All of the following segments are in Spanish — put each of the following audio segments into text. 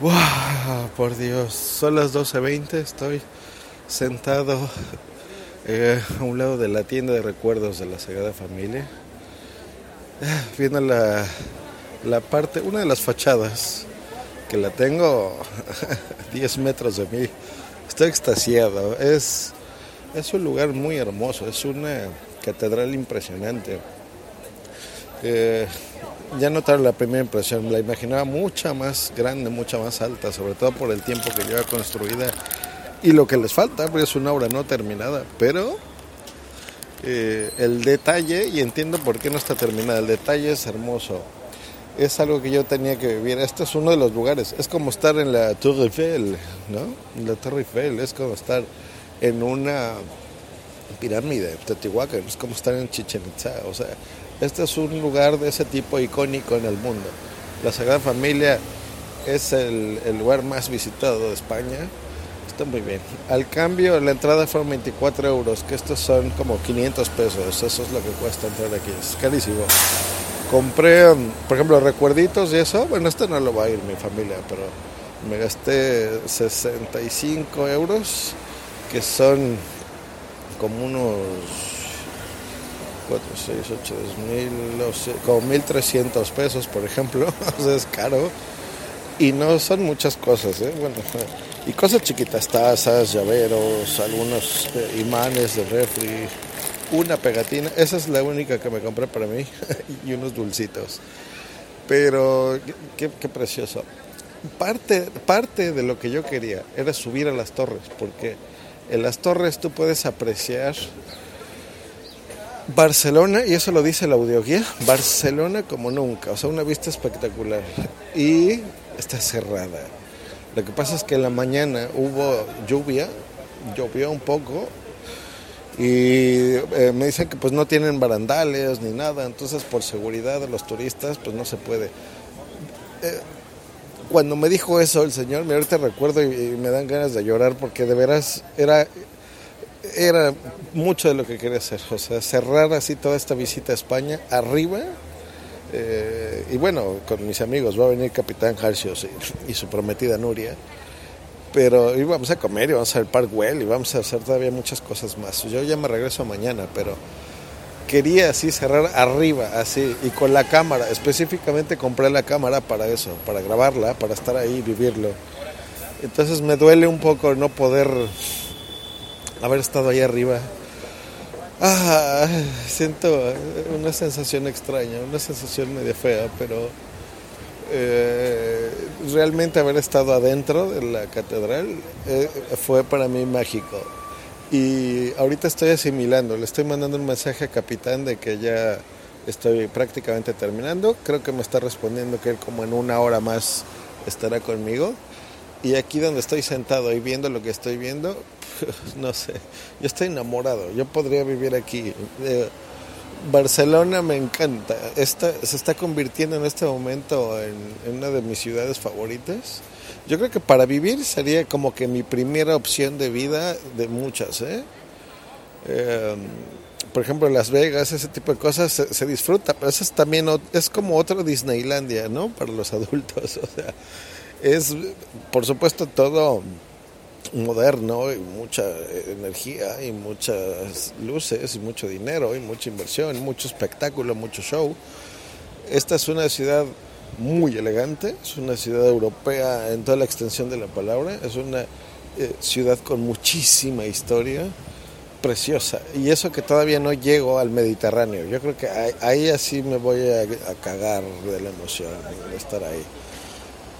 ¡Wow! Por Dios, son las 12.20, estoy sentado eh, a un lado de la tienda de recuerdos de la Sagrada Familia, eh, viendo la, la parte, una de las fachadas, que la tengo a 10 metros de mí. Estoy extasiado, es, es un lugar muy hermoso, es una catedral impresionante. Eh, ya notaron la primera impresión, la imaginaba mucha más grande, mucha más alta, sobre todo por el tiempo que lleva construida y lo que les falta, porque es una obra no terminada, pero eh, el detalle, y entiendo por qué no está terminada, el detalle es hermoso. Es algo que yo tenía que vivir. Este es uno de los lugares. Es como estar en la Tour Eiffel, ¿no? la Torre Eiffel es como estar en una pirámide, Teotihuacán, es como estar en Chichen Itza. O sea, este es un lugar de ese tipo icónico en el mundo. La Sagrada Familia es el, lugar más visitado de España está muy bien. Al cambio, la entrada fueron 24 euros, que estos son como 500 pesos. Eso es lo que cuesta entrar aquí, es carísimo. Compré, por ejemplo, recuerditos y eso. Bueno, este no lo va a ir mi familia, pero me gasté 65 euros, que son como unos 4, 6, 8, 1000, como 1300 pesos, por ejemplo. o sea, es caro. Y no son muchas cosas, ¿eh? Bueno, y cosas chiquitas, tazas, llaveros, algunos eh, imanes de refri, una pegatina. Esa es la única que me compré para mí y unos dulcitos. Pero qué, precioso. Parte, parte de lo que yo quería era subir a las torres, porque en las torres tú puedes apreciar Barcelona, y eso lo dice la audioguía, Barcelona como nunca, o sea, una vista espectacular. Y está cerrada lo que pasa es que en la mañana hubo lluvia, llovió un poco y eh, me dicen que pues no tienen barandales ni nada, entonces por seguridad de los turistas pues no se puede. Eh, cuando me dijo eso el señor, me ahorita recuerdo y, y, me dan ganas de llorar porque de veras era era mucho de lo que quería hacer, o sea, cerrar así toda esta visita a España arriba eh, y bueno, con mis amigos va a venir Capitán Harcios y, su prometida Nuria. Pero íbamos a comer y vamos al Park Well y vamos a hacer todavía muchas cosas más. Yo ya me regreso mañana, pero quería así cerrar arriba, así, y con la cámara. Específicamente compré la cámara para eso, para grabarla, para estar ahí vivirlo. Entonces me duele un poco no poder haber estado ahí arriba Ah, siento una sensación extraña, una sensación medio fea, pero eh, realmente haber estado adentro de la catedral eh, fue para mí mágico. Y ahorita estoy asimilando, le estoy mandando un mensaje a Capitán de que ya estoy prácticamente terminando. Creo que me está respondiendo que él como en una hora más estará conmigo. Y aquí donde estoy sentado y viendo lo que estoy viendo, no sé, yo estoy enamorado, yo podría vivir aquí. Eh, Barcelona me encanta, Esta, se está convirtiendo en este momento en, una de mis ciudades favoritas. Yo creo que para vivir sería como que mi primera opción de vida de muchas. ¿eh? Em, por ejemplo, Las Vegas, ese tipo de cosas se, disfruta, pero eso es también es como otro Disneylandia, ¿no? Para los adultos. O sea, es, por supuesto, todo moderno y mucha energía y muchas luces y mucho dinero y mucha inversión, mucho espectáculo, mucho show. Esta es una ciudad muy elegante, es una ciudad europea en toda la extensión de la palabra, es una eh, ciudad con muchísima historia, preciosa. Y eso que todavía no llego al Mediterráneo, yo creo que ahí, así me voy a, a cagar de la emoción de estar ahí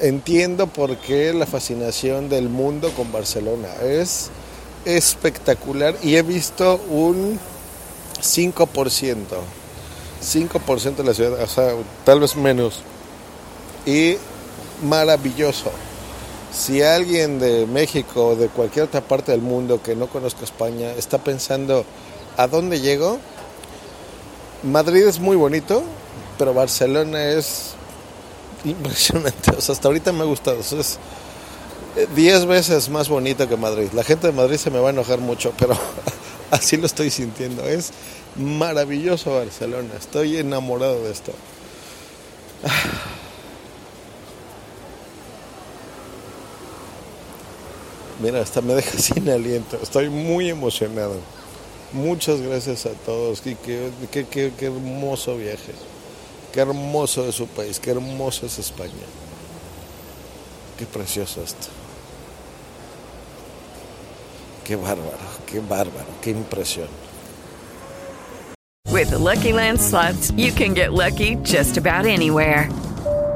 entiendo por qué la fascinación del mundo con Barcelona. Es espectacular y he visto un 5%, 5% de la ciudad, o sea, tal vez menos. Y maravilloso. Si alguien de México o de cualquier otra parte del mundo que no conozca España está pensando a dónde llego, Madrid es muy bonito, pero Barcelona es impresionante. O sea, hasta ahorita me ha gustado. es 10 veces más bonito que Madrid. La gente de Madrid se me va a enojar mucho, pero así lo estoy sintiendo. Es maravilloso Barcelona. Estoy enamorado de esto. Mira, hasta me deja sin aliento. Estoy muy emocionado. Muchas gracias a todos. Y qué, qué, qué, hermoso viaje. Qué hermoso es su país. Qué hermoso es España. Qué precioso esto. Qué bárbaro, qué bárbaro, qué impresión. With the Lucky Land slots, you can get lucky just about anywhere.